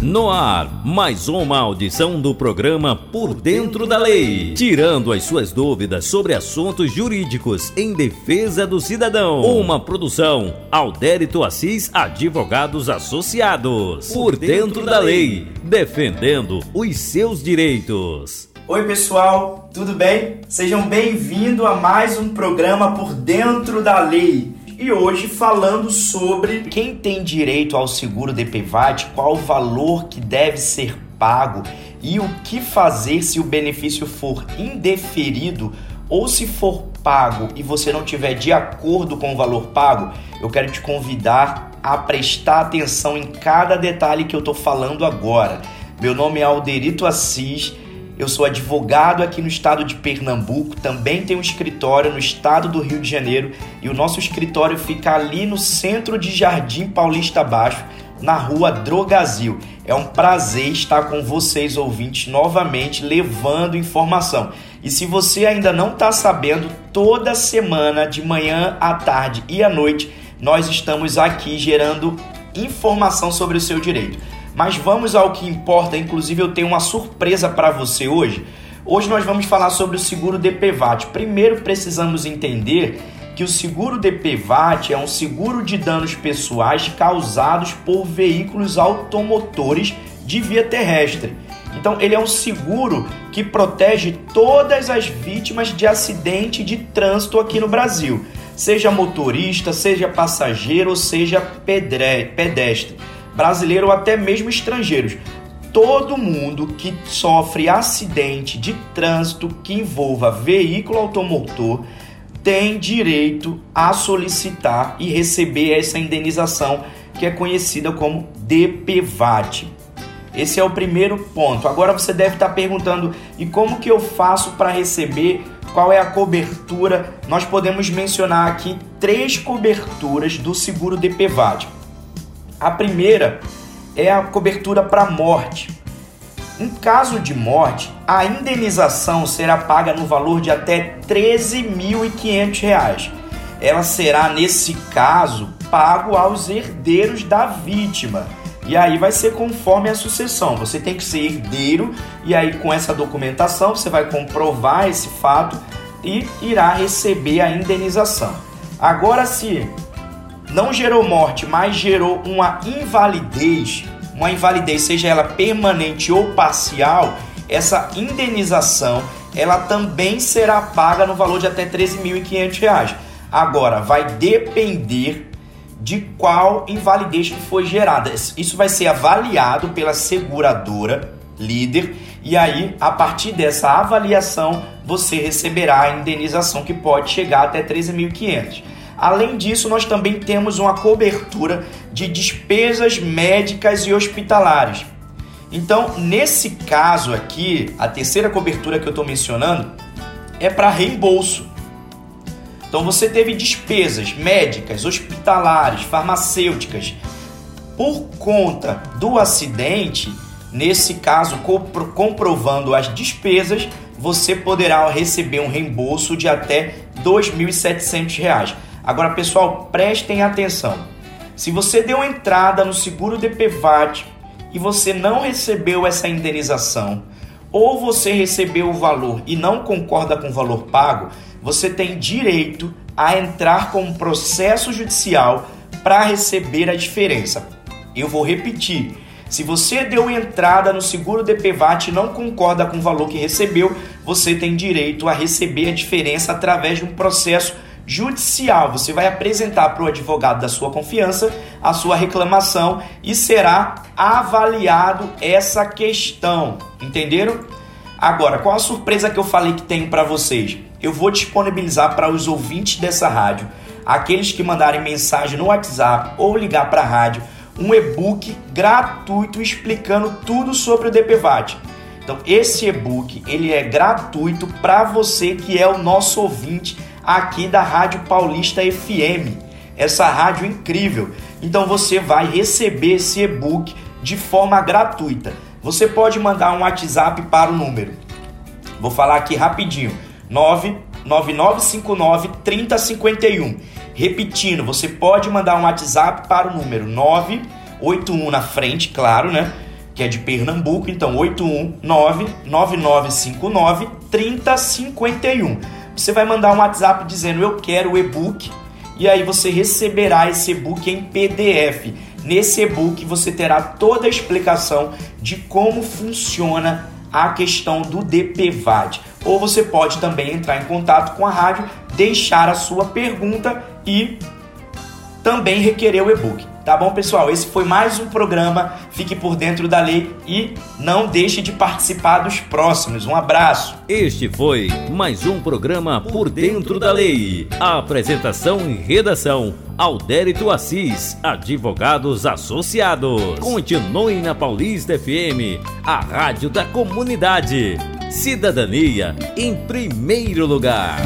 No ar, mais uma audição do programa Por Dentro da Lei, tirando as suas dúvidas sobre assuntos jurídicos em defesa do cidadão. Uma produção Aldérito Assis Advogados Associados. Por Dentro da Lei, defendendo os seus direitos. Oi, pessoal, tudo bem? Sejam bem-vindos a mais um programa Por Dentro da Lei e hoje falando sobre quem tem direito ao seguro DPVAT, qual o valor que deve ser pago e o que fazer se o benefício for indeferido ou se for pago e você não tiver de acordo com o valor pago, eu quero te convidar a prestar atenção em cada detalhe que eu estou falando agora. Meu nome é Alderito Assis eu sou advogado aqui no estado de Pernambuco, também tenho um escritório no estado do Rio de Janeiro e o nosso escritório fica ali no centro de Jardim Paulista Baixo, na rua Drogazil. É um prazer estar com vocês, ouvintes, novamente levando informação. E se você ainda não está sabendo, toda semana, de manhã à tarde e à noite, nós estamos aqui gerando informação sobre o seu direito. Mas vamos ao que importa, inclusive eu tenho uma surpresa para você hoje. Hoje nós vamos falar sobre o seguro DPVAT. Primeiro precisamos entender que o seguro DPVAT é um seguro de danos pessoais causados por veículos automotores de via terrestre. Então, ele é um seguro que protege todas as vítimas de acidente de trânsito aqui no Brasil, seja motorista, seja passageiro ou seja pedestre brasileiro ou até mesmo estrangeiros. Todo mundo que sofre acidente de trânsito que envolva veículo automotor tem direito a solicitar e receber essa indenização que é conhecida como DPVAT. Esse é o primeiro ponto. Agora você deve estar perguntando: e como que eu faço para receber? Qual é a cobertura? Nós podemos mencionar aqui três coberturas do seguro DPVAT. A primeira é a cobertura para morte. Em caso de morte, a indenização será paga no valor de até R$ 13.500. Ela será, nesse caso, pago aos herdeiros da vítima. E aí vai ser conforme a sucessão. Você tem que ser herdeiro e aí com essa documentação você vai comprovar esse fato e irá receber a indenização. Agora se não gerou morte, mas gerou uma invalidez, uma invalidez, seja ela permanente ou parcial, essa indenização ela também será paga no valor de até R$ 13.500. Agora, vai depender de qual invalidez que foi gerada. Isso vai ser avaliado pela seguradora líder e aí, a partir dessa avaliação, você receberá a indenização que pode chegar até 13.500. Além disso, nós também temos uma cobertura de despesas médicas e hospitalares. Então, nesse caso aqui, a terceira cobertura que eu estou mencionando é para reembolso. Então, você teve despesas médicas, hospitalares, farmacêuticas por conta do acidente. Nesse caso, comprovando as despesas, você poderá receber um reembolso de até R$ 2.700. Agora, pessoal, prestem atenção. Se você deu entrada no seguro DPVAT e você não recebeu essa indenização, ou você recebeu o valor e não concorda com o valor pago, você tem direito a entrar com um processo judicial para receber a diferença. Eu vou repetir. Se você deu entrada no seguro DPVAT e não concorda com o valor que recebeu, você tem direito a receber a diferença através de um processo judicial. Você vai apresentar para o advogado da sua confiança a sua reclamação e será avaliado essa questão. Entenderam? Agora, qual a surpresa que eu falei que tenho para vocês? Eu vou disponibilizar para os ouvintes dessa rádio, aqueles que mandarem mensagem no WhatsApp ou ligar para a rádio, um e-book gratuito explicando tudo sobre o DPVAT. Então, esse e-book ele é gratuito para você que é o nosso ouvinte aqui da Rádio Paulista FM, essa rádio incrível. Então você vai receber esse e-book de forma gratuita. Você pode mandar um WhatsApp para o número. Vou falar aqui rapidinho. 99959 3051. Repetindo, você pode mandar um WhatsApp para o número 981 na frente, claro, né? que é de Pernambuco, então 819-9959-3051. Você vai mandar um WhatsApp dizendo eu quero o e-book e aí você receberá esse e-book em PDF. Nesse e-book você terá toda a explicação de como funciona a questão do DPVAD. Ou você pode também entrar em contato com a rádio, deixar a sua pergunta e também requerer o e-book. Tá bom, pessoal? Esse foi mais um programa. Fique por dentro da lei e não deixe de participar dos próximos. Um abraço. Este foi mais um programa Por Dentro da Lei. A apresentação e redação: Aldérito Assis, Advogados Associados. Continue na Paulista FM, a rádio da comunidade. Cidadania em primeiro lugar.